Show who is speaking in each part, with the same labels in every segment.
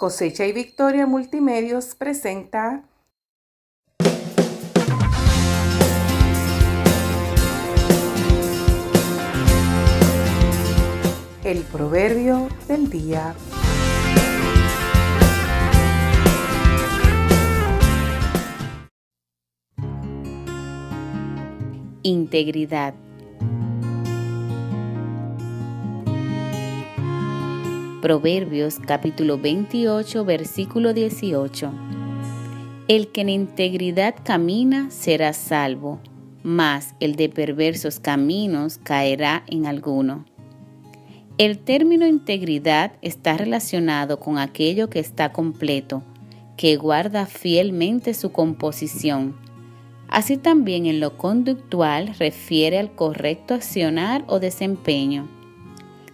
Speaker 1: Cosecha y Victoria Multimedios presenta el proverbio del día.
Speaker 2: Integridad. Proverbios capítulo 28 versículo 18. El que en integridad camina será salvo, mas el de perversos caminos caerá en alguno. El término integridad está relacionado con aquello que está completo, que guarda fielmente su composición. Así también en lo conductual refiere al correcto accionar o desempeño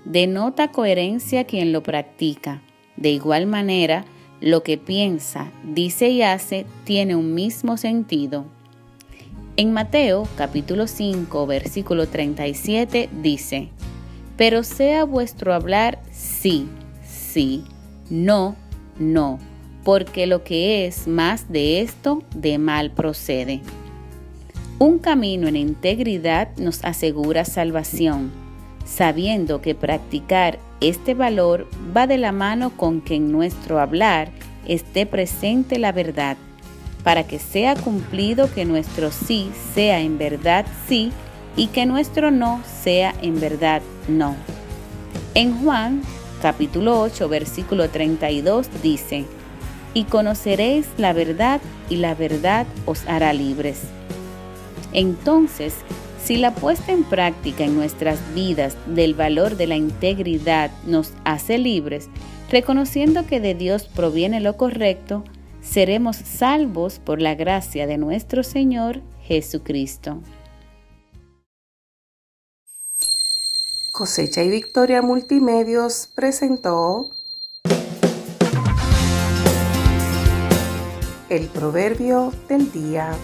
Speaker 2: denota coherencia quien lo practica. De igual manera, lo que piensa, dice y hace tiene un mismo sentido. En Mateo capítulo 5 versículo 37 dice, Pero sea vuestro hablar sí, sí, no, no, porque lo que es más de esto, de mal procede. Un camino en integridad nos asegura salvación sabiendo que practicar este valor va de la mano con que en nuestro hablar esté presente la verdad, para que sea cumplido que nuestro sí sea en verdad sí y que nuestro no sea en verdad no. En Juan capítulo 8 versículo 32 dice, y conoceréis la verdad y la verdad os hará libres. Entonces, si la puesta en práctica en nuestras vidas del valor de la integridad nos hace libres, reconociendo que de Dios proviene lo correcto, seremos salvos por la gracia de nuestro Señor Jesucristo.
Speaker 1: Cosecha y Victoria Multimedios presentó el proverbio del día.